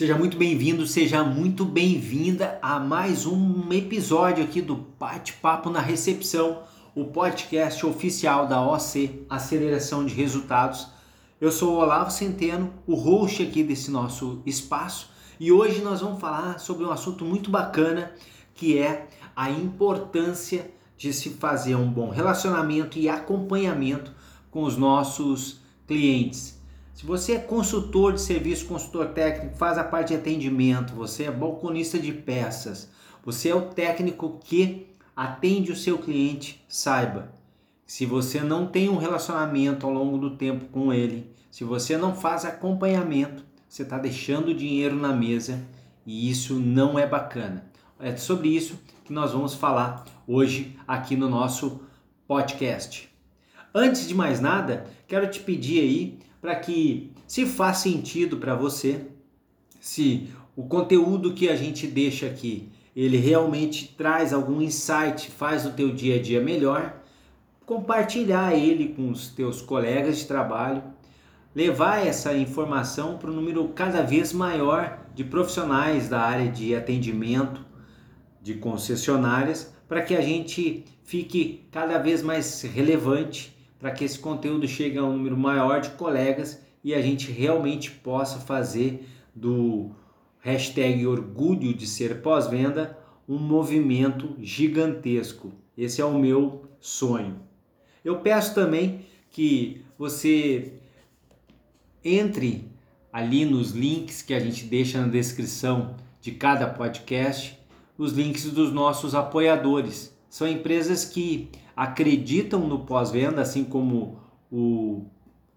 Seja muito bem-vindo, seja muito bem-vinda a mais um episódio aqui do Bate-Papo na Recepção, o podcast oficial da OC Aceleração de Resultados. Eu sou o Olavo Centeno, o host aqui desse nosso espaço, e hoje nós vamos falar sobre um assunto muito bacana que é a importância de se fazer um bom relacionamento e acompanhamento com os nossos clientes. Se você é consultor de serviço, consultor técnico, faz a parte de atendimento, você é balconista de peças, você é o técnico que atende o seu cliente, saiba, se você não tem um relacionamento ao longo do tempo com ele, se você não faz acompanhamento, você está deixando dinheiro na mesa e isso não é bacana. É sobre isso que nós vamos falar hoje aqui no nosso podcast. Antes de mais nada, quero te pedir aí para que, se faz sentido para você, se o conteúdo que a gente deixa aqui, ele realmente traz algum insight, faz o teu dia a dia melhor, compartilhar ele com os teus colegas de trabalho, levar essa informação para um número cada vez maior de profissionais da área de atendimento, de concessionárias, para que a gente fique cada vez mais relevante para que esse conteúdo chegue a um número maior de colegas e a gente realmente possa fazer do hashtag orgulho de ser pós-venda um movimento gigantesco. Esse é o meu sonho. Eu peço também que você entre ali nos links que a gente deixa na descrição de cada podcast, os links dos nossos apoiadores. São empresas que acreditam no pós-venda, assim como o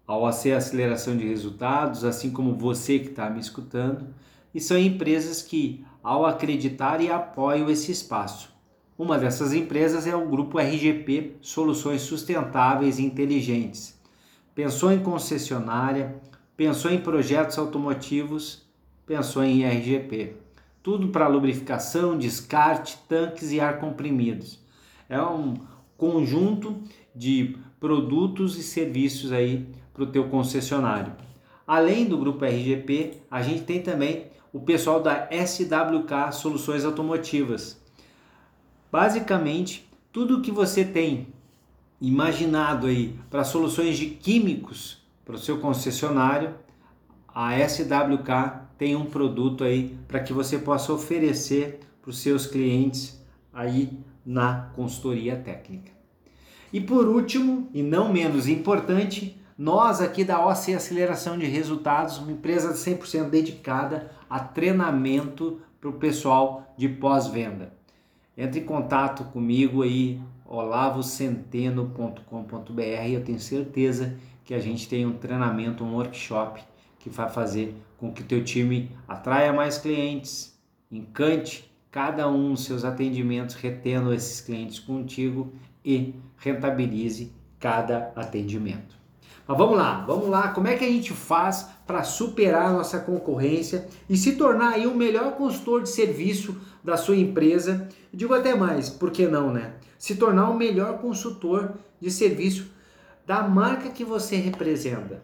a OAC Aceleração de Resultados, assim como você que está me escutando, e são empresas que, ao acreditar e apoiam esse espaço. Uma dessas empresas é o grupo RGP Soluções Sustentáveis e Inteligentes. Pensou em concessionária, pensou em projetos automotivos, pensou em RGP. Tudo para lubrificação, descarte, tanques e ar comprimidos. É um, conjunto de produtos e serviços aí para o teu concessionário. Além do grupo RGP, a gente tem também o pessoal da SWK Soluções Automotivas. Basicamente, tudo que você tem imaginado aí para soluções de químicos para o seu concessionário, a SWK tem um produto aí para que você possa oferecer para os seus clientes aí na consultoria técnica. E por último, e não menos importante, nós aqui da OC Aceleração de Resultados, uma empresa 100% dedicada a treinamento para o pessoal de pós-venda. Entre em contato comigo aí, olavocenteno.com.br. Eu tenho certeza que a gente tem um treinamento, um workshop que vai fazer com que o teu time atraia mais clientes, encante cada um dos seus atendimentos, retendo esses clientes contigo e rentabilize cada atendimento. Mas vamos lá, vamos lá, como é que a gente faz para superar a nossa concorrência e se tornar aí o melhor consultor de serviço da sua empresa? Eu digo até mais, por que não, né? Se tornar o melhor consultor de serviço da marca que você representa.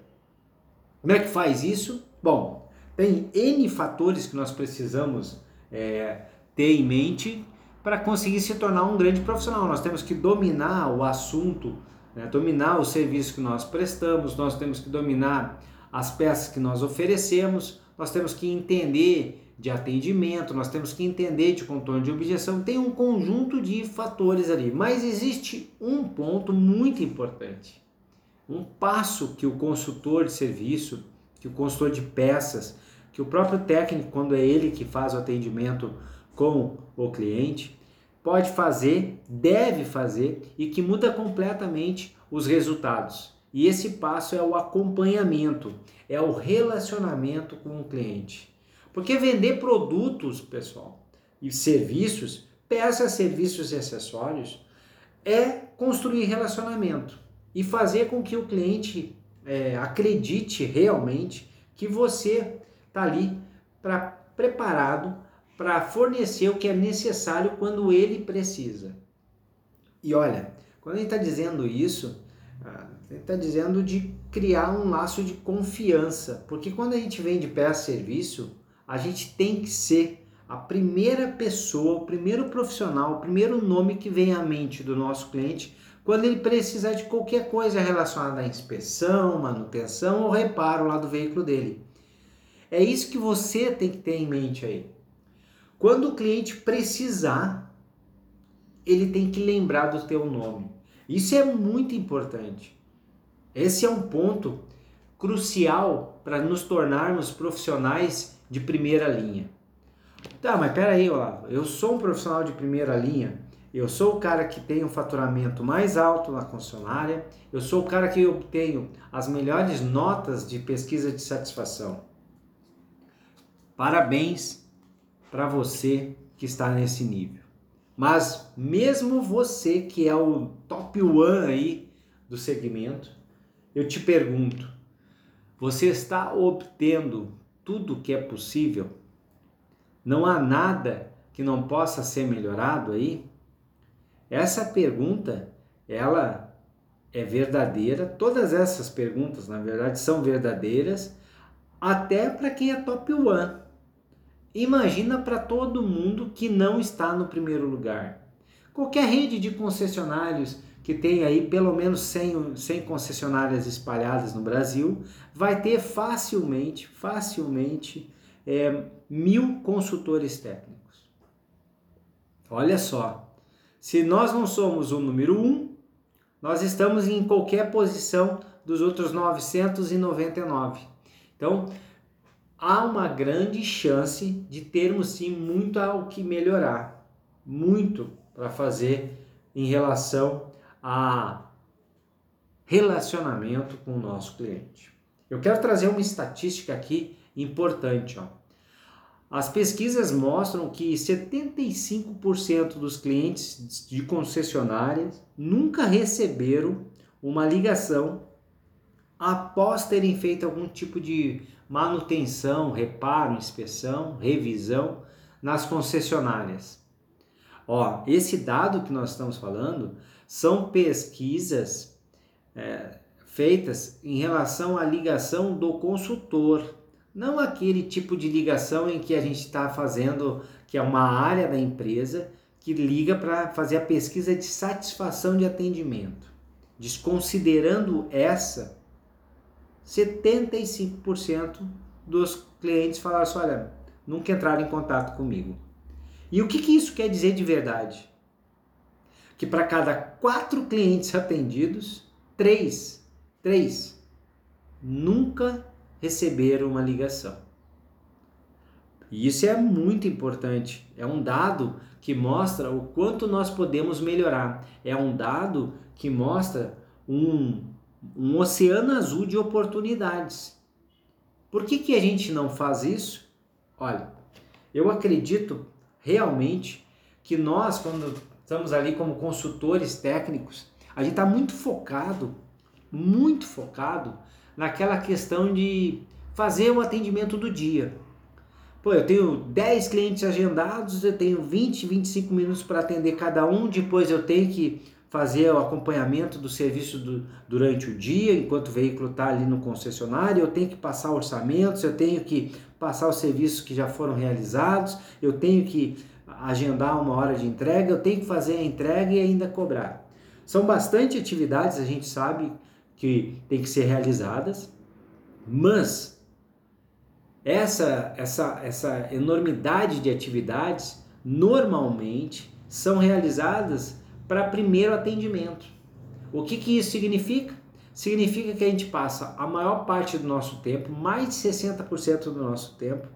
Como é que faz isso? Bom, tem N fatores que nós precisamos é, ter em mente para conseguir se tornar um grande profissional. Nós temos que dominar o assunto, né? dominar o serviço que nós prestamos, nós temos que dominar as peças que nós oferecemos, nós temos que entender de atendimento, nós temos que entender de contorno de objeção, tem um conjunto de fatores ali, mas existe um ponto muito importante, um passo que o consultor de serviço, que o consultor de peças, que o próprio técnico, quando é ele que faz o atendimento, com o cliente, pode fazer, deve fazer e que muda completamente os resultados. E esse passo é o acompanhamento, é o relacionamento com o cliente. Porque vender produtos, pessoal, e serviços, peças, serviços e acessórios, é construir relacionamento e fazer com que o cliente é, acredite realmente que você está ali para preparado para fornecer o que é necessário quando ele precisa. E olha, quando ele está dizendo isso, ah, ele está dizendo de criar um laço de confiança, porque quando a gente vende peça serviço, a gente tem que ser a primeira pessoa, o primeiro profissional, o primeiro nome que vem à mente do nosso cliente quando ele precisar de qualquer coisa relacionada à inspeção, manutenção ou reparo lá do veículo dele. É isso que você tem que ter em mente aí. Quando o cliente precisar, ele tem que lembrar do teu nome. Isso é muito importante. Esse é um ponto crucial para nos tornarmos profissionais de primeira linha. Tá, mas peraí, Olavo, eu sou um profissional de primeira linha, eu sou o cara que tem um faturamento mais alto na concessionária, eu sou o cara que obtenho as melhores notas de pesquisa de satisfação. Parabéns para você que está nesse nível. Mas mesmo você que é o top one aí do segmento, eu te pergunto, você está obtendo tudo que é possível? Não há nada que não possa ser melhorado aí? Essa pergunta, ela é verdadeira. Todas essas perguntas, na verdade, são verdadeiras, até para quem é top one. Imagina para todo mundo que não está no primeiro lugar. Qualquer rede de concessionários que tem aí pelo menos 100, 100 concessionárias espalhadas no Brasil, vai ter facilmente, facilmente é, mil consultores técnicos. Olha só, se nós não somos o número um, nós estamos em qualquer posição dos outros 999. Então, há uma grande chance de termos sim muito ao que melhorar, muito para fazer em relação a relacionamento com o nosso cliente. Eu quero trazer uma estatística aqui importante. Ó. As pesquisas mostram que 75% dos clientes de concessionárias nunca receberam uma ligação após terem feito algum tipo de manutenção, reparo, inspeção, revisão nas concessionárias. Ó, esse dado que nós estamos falando são pesquisas é, feitas em relação à ligação do consultor, não aquele tipo de ligação em que a gente está fazendo, que é uma área da empresa que liga para fazer a pesquisa de satisfação de atendimento. Desconsiderando essa, 75% dos clientes falaram assim: olha, nunca entraram em contato comigo. E o que, que isso quer dizer de verdade? Que para cada quatro clientes atendidos, três, três nunca receberam uma ligação. E isso é muito importante. É um dado que mostra o quanto nós podemos melhorar. É um dado que mostra um um oceano azul de oportunidades. Por que, que a gente não faz isso? Olha, eu acredito realmente que nós, quando estamos ali como consultores técnicos, a gente está muito focado, muito focado naquela questão de fazer o atendimento do dia. Pô, eu tenho 10 clientes agendados, eu tenho 20, 25 minutos para atender cada um, depois eu tenho que fazer o acompanhamento do serviço do, durante o dia, enquanto o veículo está ali no concessionário, eu tenho que passar orçamentos, eu tenho que passar os serviços que já foram realizados, eu tenho que agendar uma hora de entrega, eu tenho que fazer a entrega e ainda cobrar. São bastante atividades, a gente sabe que tem que ser realizadas, mas essa, essa, essa enormidade de atividades normalmente são realizadas para primeiro atendimento. O que, que isso significa? Significa que a gente passa a maior parte do nosso tempo, mais de 60% do nosso tempo,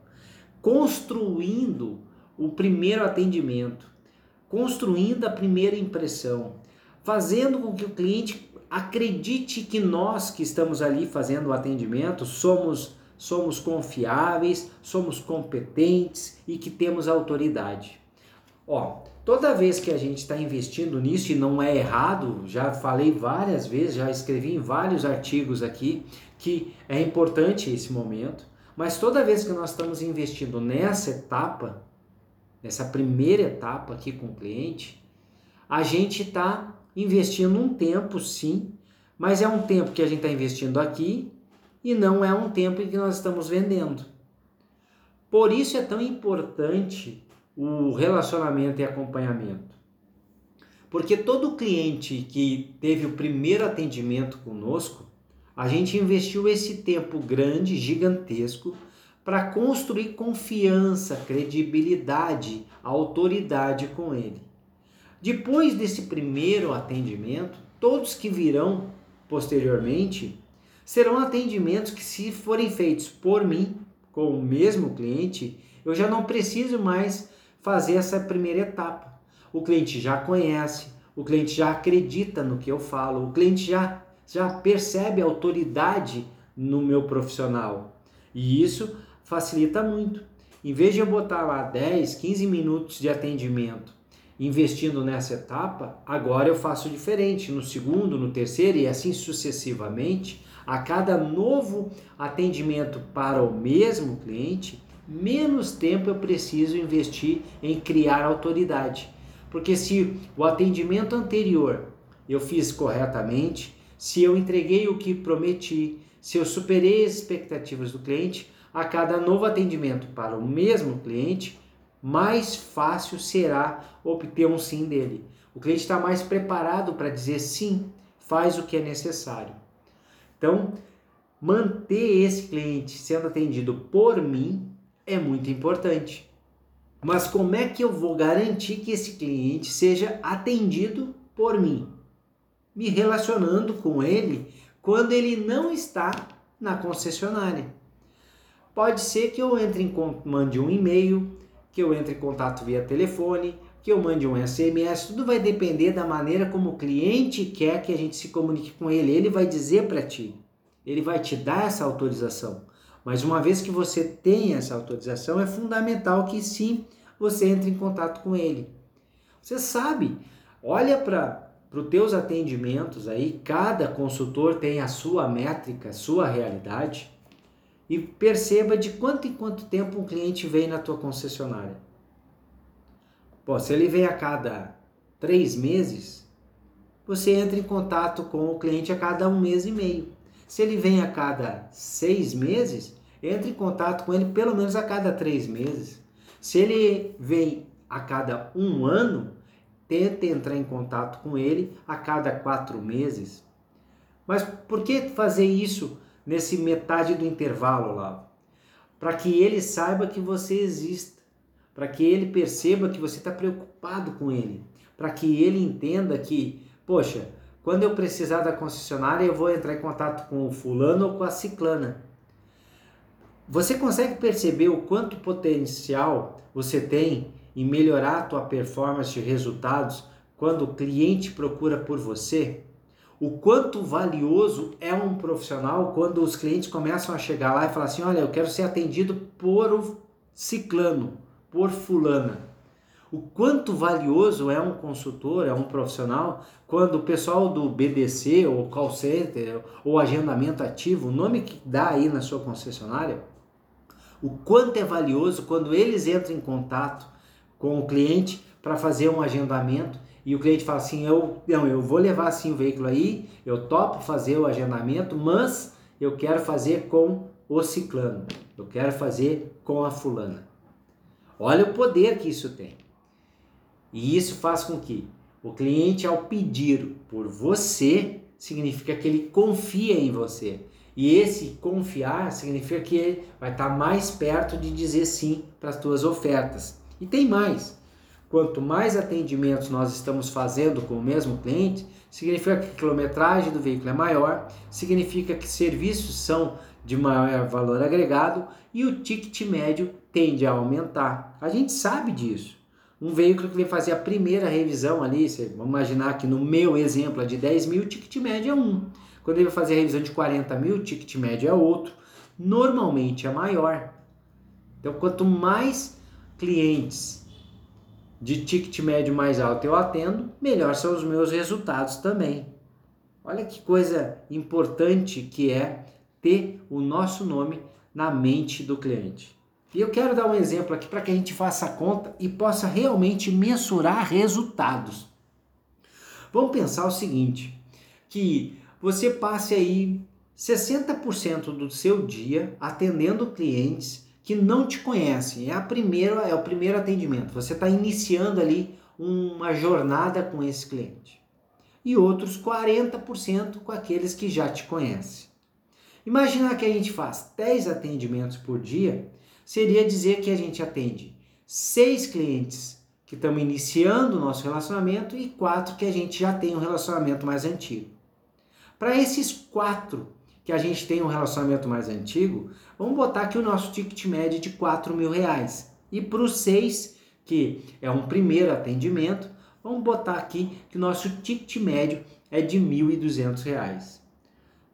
construindo o primeiro atendimento, construindo a primeira impressão, fazendo com que o cliente acredite que nós que estamos ali fazendo o atendimento somos somos confiáveis, somos competentes e que temos autoridade. Ó, Toda vez que a gente está investindo nisso e não é errado, já falei várias vezes, já escrevi em vários artigos aqui que é importante esse momento, mas toda vez que nós estamos investindo nessa etapa, nessa primeira etapa aqui com o cliente, a gente está investindo um tempo sim, mas é um tempo que a gente está investindo aqui e não é um tempo em que nós estamos vendendo. Por isso é tão importante o relacionamento e acompanhamento. Porque todo cliente que teve o primeiro atendimento conosco, a gente investiu esse tempo grande, gigantesco, para construir confiança, credibilidade, autoridade com ele. Depois desse primeiro atendimento, todos que virão posteriormente serão atendimentos que, se forem feitos por mim, com o mesmo cliente, eu já não preciso mais fazer essa primeira etapa. O cliente já conhece, o cliente já acredita no que eu falo, o cliente já, já percebe a autoridade no meu profissional. E isso facilita muito. Em vez de eu botar lá 10, 15 minutos de atendimento investindo nessa etapa, agora eu faço diferente. No segundo, no terceiro e assim sucessivamente, a cada novo atendimento para o mesmo cliente, menos tempo eu preciso investir em criar autoridade. Porque se o atendimento anterior eu fiz corretamente, se eu entreguei o que prometi, se eu superei as expectativas do cliente, a cada novo atendimento para o mesmo cliente, mais fácil será obter um sim dele. O cliente está mais preparado para dizer sim, faz o que é necessário. Então, manter esse cliente sendo atendido por mim é muito importante. Mas como é que eu vou garantir que esse cliente seja atendido por mim? Me relacionando com ele quando ele não está na concessionária. Pode ser que eu entre em mande um e-mail, que eu entre em contato via telefone, que eu mande um SMS, tudo vai depender da maneira como o cliente quer que a gente se comunique com ele. Ele vai dizer para ti, ele vai te dar essa autorização. Mas uma vez que você tem essa autorização, é fundamental que sim você entre em contato com ele. Você sabe, olha para os teus atendimentos aí, cada consultor tem a sua métrica, a sua realidade e perceba de quanto em quanto tempo um cliente vem na tua concessionária. Pô, se ele vem a cada três meses, você entra em contato com o cliente a cada um mês e meio. Se ele vem a cada seis meses, entre em contato com ele pelo menos a cada três meses. Se ele vem a cada um ano, tente entrar em contato com ele a cada quatro meses. Mas por que fazer isso nesse metade do intervalo lá? Para que ele saiba que você existe, para que ele perceba que você está preocupado com ele, para que ele entenda que, poxa, quando eu precisar da concessionária, eu vou entrar em contato com o fulano ou com a ciclana. Você consegue perceber o quanto potencial você tem em melhorar a tua performance de resultados quando o cliente procura por você? o quanto valioso é um profissional quando os clientes começam a chegar lá e falar assim: olha, eu quero ser atendido por o ciclano, por fulana. O quanto valioso é um consultor, é um profissional, quando o pessoal do BDC, ou call center, ou agendamento ativo, o nome que dá aí na sua concessionária, o quanto é valioso quando eles entram em contato com o cliente para fazer um agendamento e o cliente fala assim, eu, não, eu vou levar assim o veículo aí, eu topo fazer o agendamento, mas eu quero fazer com o ciclano, eu quero fazer com a fulana. Olha o poder que isso tem. E isso faz com que o cliente, ao pedir por você, significa que ele confia em você. E esse confiar significa que ele vai estar mais perto de dizer sim para as tuas ofertas. E tem mais. Quanto mais atendimentos nós estamos fazendo com o mesmo cliente, significa que a quilometragem do veículo é maior, significa que serviços são de maior valor agregado e o ticket médio tende a aumentar. A gente sabe disso. Um veículo que vem fazer a primeira revisão ali, vamos imaginar que no meu exemplo é de 10 mil, o ticket médio é um. Quando ele vai fazer a revisão de 40 mil, o ticket médio é outro. Normalmente é maior. Então, quanto mais clientes de ticket médio mais alto eu atendo, melhor são os meus resultados também. Olha que coisa importante que é ter o nosso nome na mente do cliente. E eu quero dar um exemplo aqui para que a gente faça a conta e possa realmente mensurar resultados. Vamos pensar o seguinte, que você passe aí 60% do seu dia atendendo clientes que não te conhecem. É a primeira, é o primeiro atendimento. Você está iniciando ali uma jornada com esse cliente. E outros 40% com aqueles que já te conhecem. Imaginar que a gente faz 10 atendimentos por dia, seria dizer que a gente atende 6 clientes que estamos iniciando o nosso relacionamento e 4 que a gente já tem um relacionamento mais antigo. Para esses 4 que a gente tem um relacionamento mais antigo, vamos botar aqui o nosso ticket médio de 4 mil reais. E para os 6, que é um primeiro atendimento, vamos botar aqui que o nosso ticket médio é de R$ 1.200.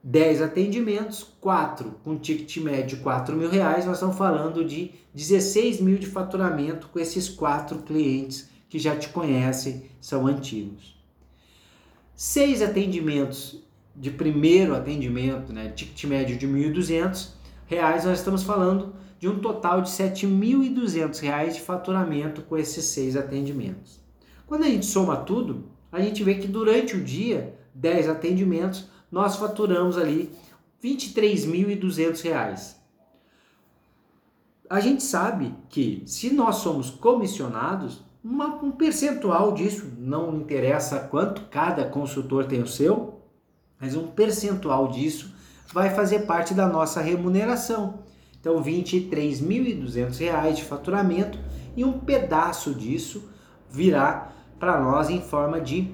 10 atendimentos, 4 com ticket médio de 4 mil reais, nós estamos falando de 16 mil de faturamento com esses quatro clientes que já te conhecem, são antigos. Seis atendimentos de primeiro atendimento, né, ticket médio de 1.200 reais, nós estamos falando de um total de 7.200 reais de faturamento com esses seis atendimentos. Quando a gente soma tudo, a gente vê que durante o dia, 10 atendimentos, nós faturamos ali R$ 23.200. A gente sabe que se nós somos comissionados, uma, um percentual disso, não interessa quanto cada consultor tem o seu, mas um percentual disso vai fazer parte da nossa remuneração. Então, R$ 23.200 de faturamento e um pedaço disso virá para nós em forma de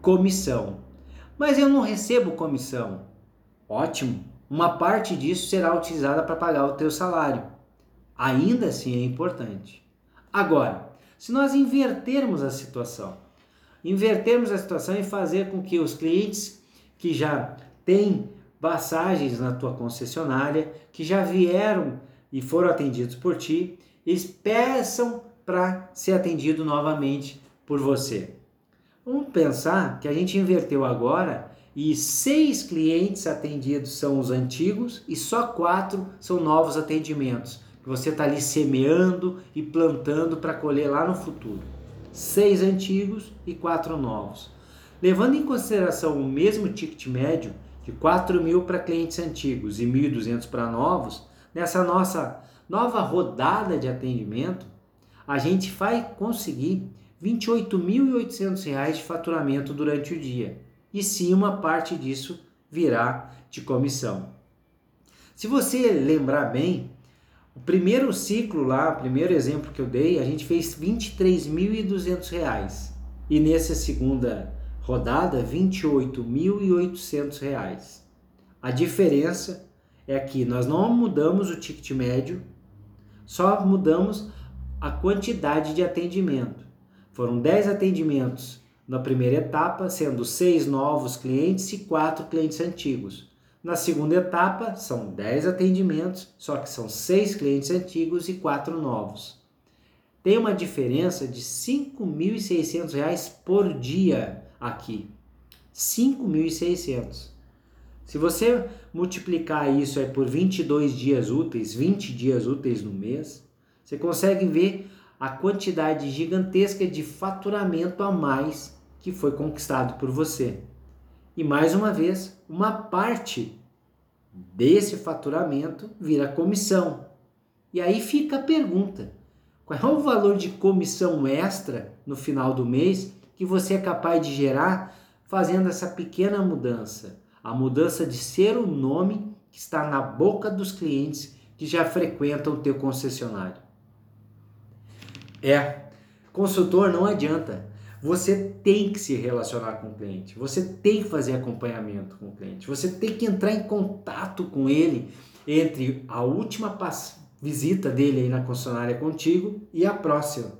comissão. Mas eu não recebo comissão. Ótimo. Uma parte disso será utilizada para pagar o teu salário. Ainda assim é importante. Agora, se nós invertermos a situação, invertermos a situação e fazer com que os clientes que já têm passagens na tua concessionária, que já vieram e foram atendidos por ti, eles peçam para ser atendido novamente por você. Vamos pensar que a gente inverteu agora e seis clientes atendidos são os antigos e só quatro são novos atendimentos. Que você está ali semeando e plantando para colher lá no futuro. Seis antigos e quatro novos. Levando em consideração o mesmo ticket médio de 4 mil para clientes antigos e 1.200 para novos, nessa nossa nova rodada de atendimento, a gente vai conseguir R$ 28.800 de faturamento durante o dia. E sim, uma parte disso virá de comissão. Se você lembrar bem, o primeiro ciclo lá, o primeiro exemplo que eu dei, a gente fez R$ 23.200 e nessa segunda rodada R$ 28.800. A diferença é que nós não mudamos o ticket médio, só mudamos a quantidade de atendimento. Foram 10 atendimentos na primeira etapa, sendo 6 novos clientes e 4 clientes antigos. Na segunda etapa, são 10 atendimentos, só que são 6 clientes antigos e 4 novos. Tem uma diferença de R$ 5.600 por dia aqui. R$ 5.600. Se você multiplicar isso aí por 22 dias úteis, 20 dias úteis no mês, você consegue ver a quantidade gigantesca de faturamento a mais que foi conquistado por você. E mais uma vez, uma parte desse faturamento vira comissão. E aí fica a pergunta: qual é o valor de comissão extra no final do mês que você é capaz de gerar fazendo essa pequena mudança? A mudança de ser o nome que está na boca dos clientes que já frequentam o teu concessionário. É, consultor não adianta. Você tem que se relacionar com o cliente, você tem que fazer acompanhamento com o cliente, você tem que entrar em contato com ele entre a última visita dele aí na concessionária contigo e a próxima.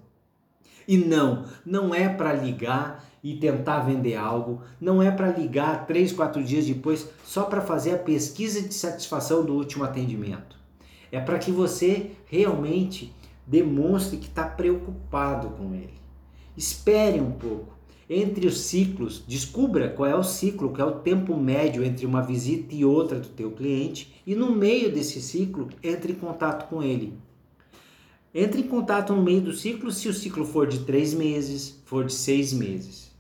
E não, não é para ligar e tentar vender algo, não é para ligar três, quatro dias depois só para fazer a pesquisa de satisfação do último atendimento. É para que você realmente demonstre que está preocupado com ele. Espere um pouco. Entre os ciclos, descubra qual é o ciclo, qual é o tempo médio entre uma visita e outra do teu cliente e no meio desse ciclo, entre em contato com ele. Entre em contato no meio do ciclo se o ciclo for de três meses, for de seis meses.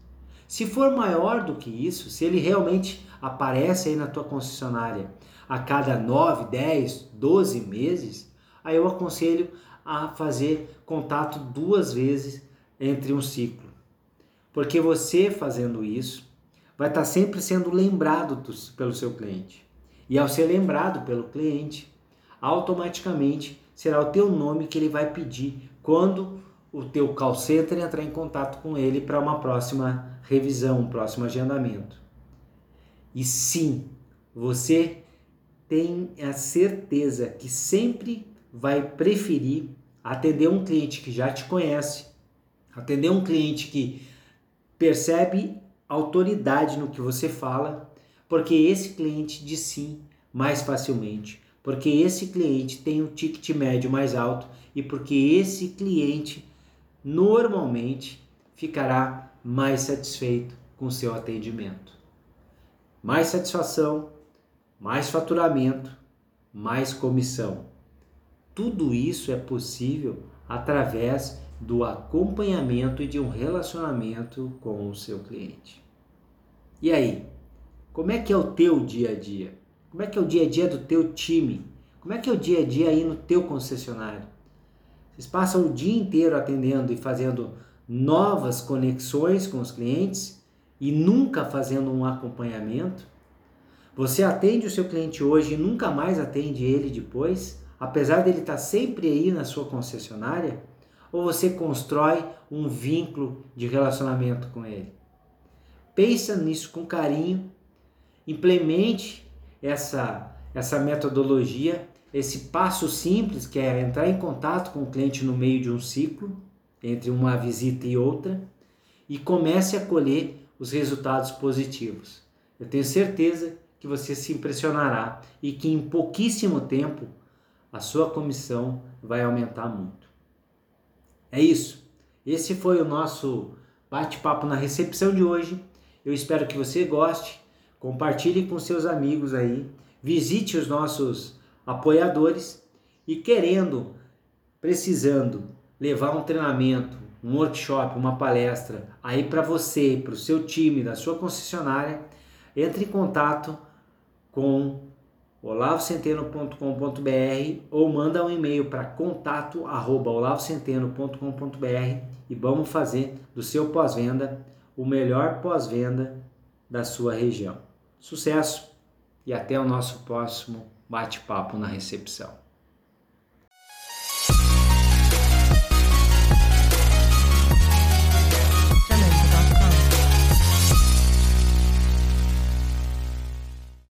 Se for maior do que isso, se ele realmente aparece aí na tua concessionária a cada 9, 10, 12 meses, aí eu aconselho a fazer contato duas vezes entre um ciclo. Porque você fazendo isso vai estar sempre sendo lembrado do, pelo seu cliente. E ao ser lembrado pelo cliente, automaticamente será o teu nome que ele vai pedir quando o teu call center entrar em contato com ele para uma próxima revisão, um próximo agendamento. E sim, você tem a certeza que sempre vai preferir atender um cliente que já te conhece, atender um cliente que percebe autoridade no que você fala, porque esse cliente diz sim mais facilmente, porque esse cliente tem um ticket médio mais alto e porque esse cliente normalmente ficará mais satisfeito com seu atendimento. Mais satisfação, mais faturamento, mais comissão. Tudo isso é possível através do acompanhamento e de um relacionamento com o seu cliente. E aí, como é que é o teu dia a dia? Como é que é o dia a dia do teu time? Como é que é o dia a dia aí no teu concessionário? Vocês passam o dia inteiro atendendo e fazendo novas conexões com os clientes e nunca fazendo um acompanhamento? Você atende o seu cliente hoje e nunca mais atende ele depois, apesar dele estar sempre aí na sua concessionária? Ou você constrói um vínculo de relacionamento com ele? Pensa nisso com carinho, implemente essa, essa metodologia, esse passo simples que é entrar em contato com o cliente no meio de um ciclo, entre uma visita e outra, e comece a colher os resultados positivos. Eu tenho certeza que você se impressionará e que em pouquíssimo tempo a sua comissão vai aumentar muito. É isso. Esse foi o nosso bate-papo na recepção de hoje. Eu espero que você goste. Compartilhe com seus amigos aí. Visite os nossos apoiadores e querendo, precisando levar um treinamento, um workshop, uma palestra aí para você, para o seu time, da sua concessionária, entre em contato com olavocenteno.com.br ou manda um e-mail para contato@olavocenteno.com.br e vamos fazer do seu pós-venda o melhor pós-venda da sua região. Sucesso e até o nosso próximo bate-papo na recepção.